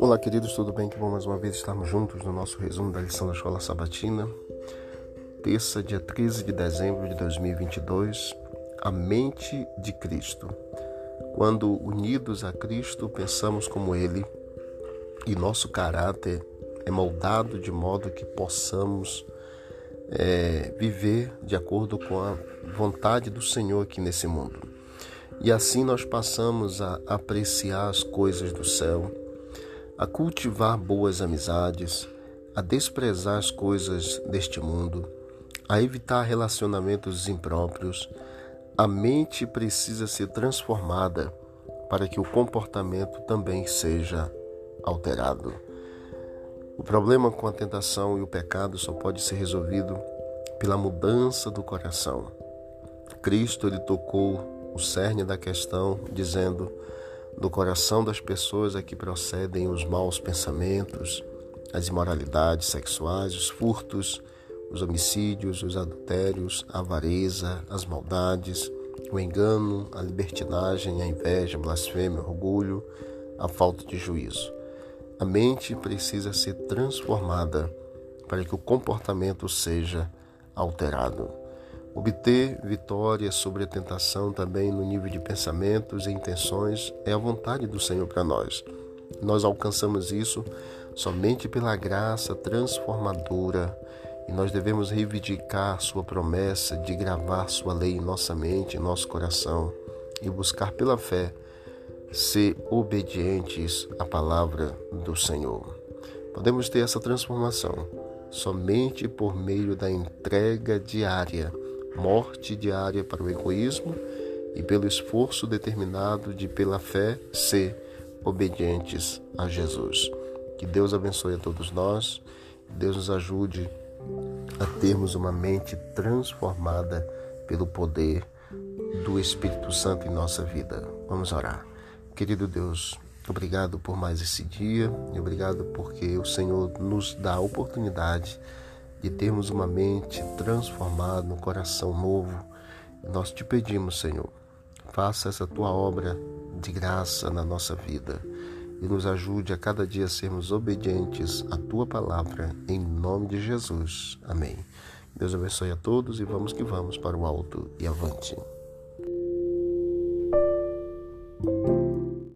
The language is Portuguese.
Olá, queridos, tudo bem? Que bom mais uma vez estarmos juntos no nosso resumo da lição da Escola Sabatina. Terça, dia 13 de dezembro de 2022, a mente de Cristo. Quando unidos a Cristo, pensamos como Ele e nosso caráter é moldado de modo que possamos é, viver de acordo com a vontade do Senhor aqui nesse mundo. E assim nós passamos a apreciar as coisas do céu, a cultivar boas amizades, a desprezar as coisas deste mundo, a evitar relacionamentos impróprios. A mente precisa ser transformada para que o comportamento também seja alterado. O problema com a tentação e o pecado só pode ser resolvido pela mudança do coração. Cristo ele tocou o cerne da questão dizendo: do coração das pessoas é que procedem os maus pensamentos, as imoralidades sexuais, os furtos, os homicídios, os adultérios, a avareza, as maldades, o engano, a libertinagem, a inveja, a blasfêmia, o orgulho, a falta de juízo. A mente precisa ser transformada para que o comportamento seja alterado. Obter vitória sobre a tentação também no nível de pensamentos e intenções é a vontade do Senhor para nós. Nós alcançamos isso somente pela graça transformadora e nós devemos reivindicar Sua promessa de gravar Sua lei em nossa mente, em nosso coração e buscar pela fé ser obedientes à palavra do Senhor. Podemos ter essa transformação somente por meio da entrega diária, morte diária para o egoísmo e pelo esforço determinado de, pela fé, ser obedientes a Jesus. Que Deus abençoe a todos nós, Deus nos ajude a termos uma mente transformada pelo poder do Espírito Santo em nossa vida. Vamos orar. Querido Deus, obrigado por mais esse dia e obrigado porque o Senhor nos dá a oportunidade de termos uma mente transformada, um coração novo. Nós te pedimos, Senhor, faça essa tua obra de graça na nossa vida e nos ajude a cada dia sermos obedientes à tua palavra, em nome de Jesus. Amém. Deus abençoe a todos e vamos que vamos para o alto e avante.